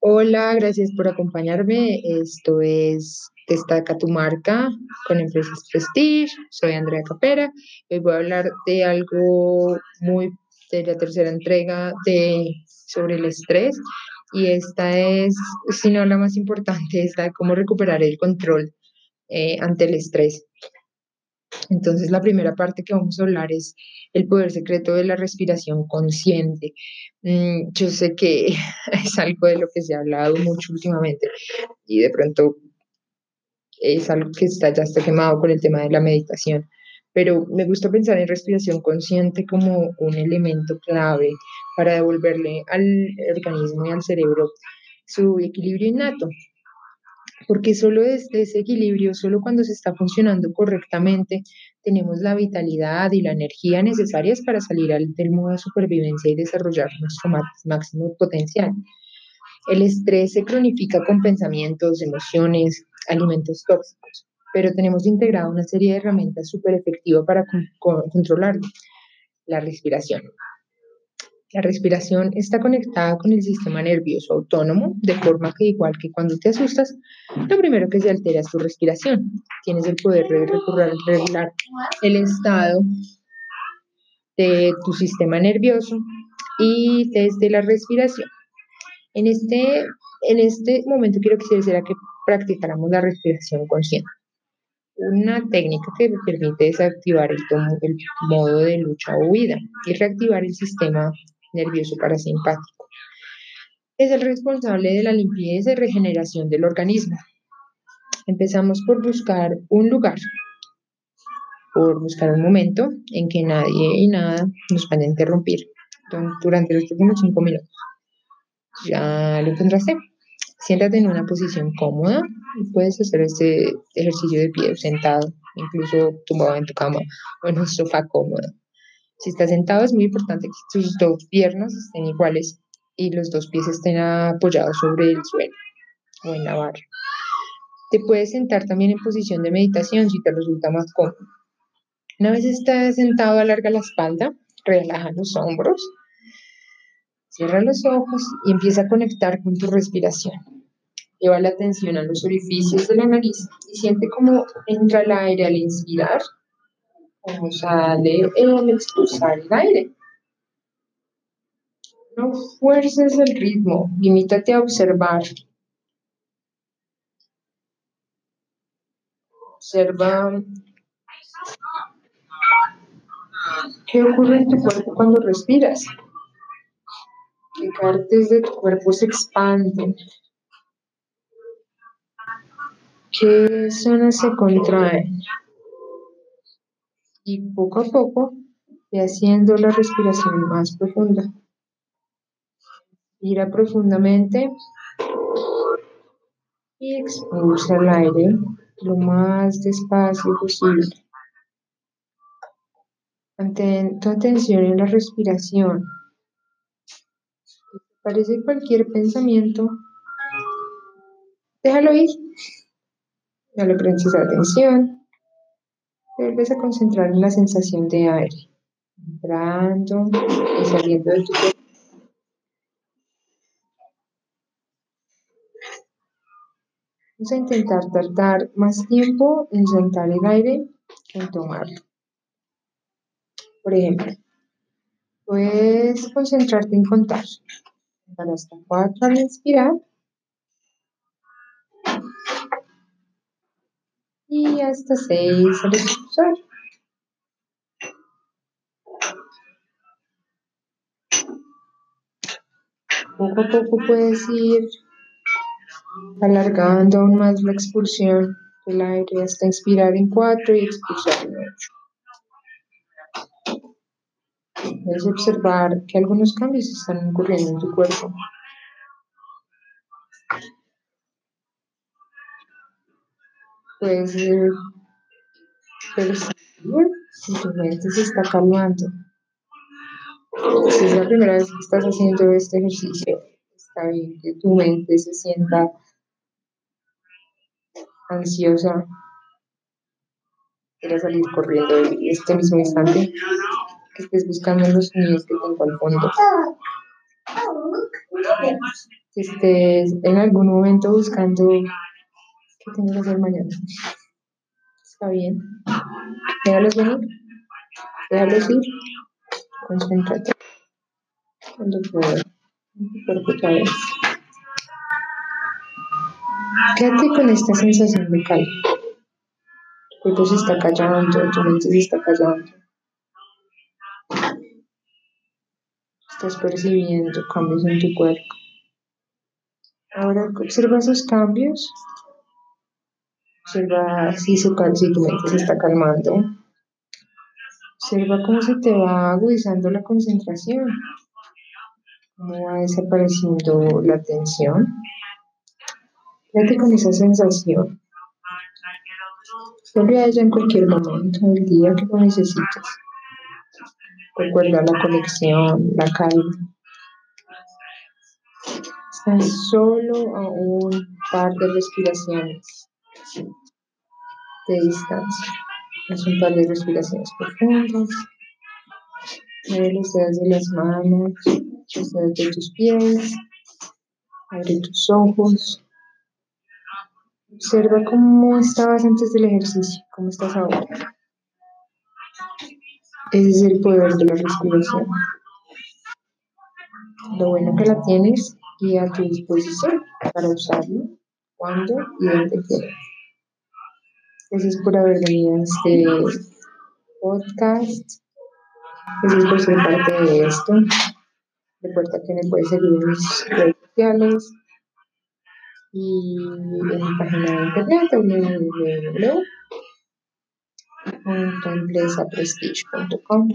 Hola, gracias por acompañarme. Esto es Destaca tu marca con Empresas Prestige. Soy Andrea Capera. Hoy voy a hablar de algo muy de la tercera entrega de sobre el estrés y esta es, si no la más importante, es la de cómo recuperar el control eh, ante el estrés. Entonces, la primera parte que vamos a hablar es el poder secreto de la respiración consciente. Mm, yo sé que es algo de lo que se ha hablado mucho últimamente y de pronto es algo que está, ya está quemado con el tema de la meditación, pero me gusta pensar en respiración consciente como un elemento clave para devolverle al organismo y al cerebro su equilibrio innato porque solo desde ese equilibrio, solo cuando se está funcionando correctamente, tenemos la vitalidad y la energía necesarias para salir del modo de supervivencia y desarrollar nuestro máximo potencial. El estrés se cronifica con pensamientos, emociones, alimentos tóxicos, pero tenemos integrado una serie de herramientas súper efectivas para controlarlo. La respiración. La respiración está conectada con el sistema nervioso autónomo, de forma que igual que cuando te asustas, lo primero que se altera es tu respiración. Tienes el poder de regular el estado de tu sistema nervioso y desde la respiración. En este, en este momento quiero que se que practicáramos la respiración consciente. Una técnica que permite desactivar el, el modo de lucha o huida y reactivar el sistema nervioso parasimpático. Es el responsable de la limpieza y regeneración del organismo. Empezamos por buscar un lugar, por buscar un momento en que nadie y nada nos van a interrumpir durante los próximos cinco minutos. Ya lo encontraste. Siéntate en una posición cómoda y puedes hacer este ejercicio de pie sentado, incluso tumbado en tu cama o en un sofá cómodo. Si estás sentado es muy importante que tus dos piernas estén iguales y los dos pies estén apoyados sobre el suelo o en la barra. Te puedes sentar también en posición de meditación si te resulta más cómodo. Una vez estás sentado, alarga la espalda, relaja los hombros, cierra los ojos y empieza a conectar con tu respiración. Lleva la atención a los orificios de la nariz y siente cómo entra el aire al inspirar como sale el expulsar el aire. No fuerces el ritmo, limítate a observar. Observa qué ocurre en tu cuerpo cuando respiras. ¿Qué partes de tu cuerpo se expanden? ¿Qué zonas se contraen? Y poco a poco ve haciendo la respiración más profunda. Inspira profundamente y expulsa el aire lo más despacio posible. Mantén tu atención en la respiración. Si aparece cualquier pensamiento, déjalo ir. No le prestes atención vuelves a concentrar en la sensación de aire, entrando y saliendo de tu cuerpo. Vamos a intentar tardar más tiempo en soltar el aire que en tomarlo. Por ejemplo, puedes concentrarte en contar. Para hasta cuatro al inspirar y hasta 6 al expulsar. Poco a poco puedes ir alargando aún más la expulsión del aire hasta inspirar en 4 y expulsar en 8. Puedes observar que algunos cambios están ocurriendo en tu cuerpo. puedes percibir si tu mente se está calmando. Si es la primera vez que estás haciendo este ejercicio, está bien que tu mente se sienta ansiosa, quiera salir corriendo en este mismo instante, que estés buscando los sonidos que tengo al fondo. que estés en algún momento buscando qué tengo que hacer mañana. Está bien. Déjalos venir. Déjalos ir. Concéntrate. Cuando puedas. En tu vez. Quédate con esta sensación de calma. Tu cuerpo se está callando, tu mente se está callando. Estás percibiendo cambios en tu cuerpo. Ahora observa esos cambios. Observa si, su, si tu mente se está calmando. Observa cómo se te va agudizando la concentración. Cómo va desapareciendo la tensión. Quédate con esa sensación. Vuelve a ella en cualquier momento del día que lo necesites. Recuerda la conexión, la calma. Estás solo a un par de respiraciones de distancia. Haz un par de respiraciones profundas. Mueve los dedos de las manos, los dedos de tus pies. Abre tus ojos. Observa cómo estabas antes del ejercicio, cómo estás ahora. Ese es el poder de la respiración. Lo bueno que la tienes y a tu disposición para usarlo cuando y donde quieras. Gracias por haber venido a este podcast. Gracias por ser parte de esto. Recuerda que me puedes seguir en mis redes sociales y en mi página de internet www.empresaprestige.com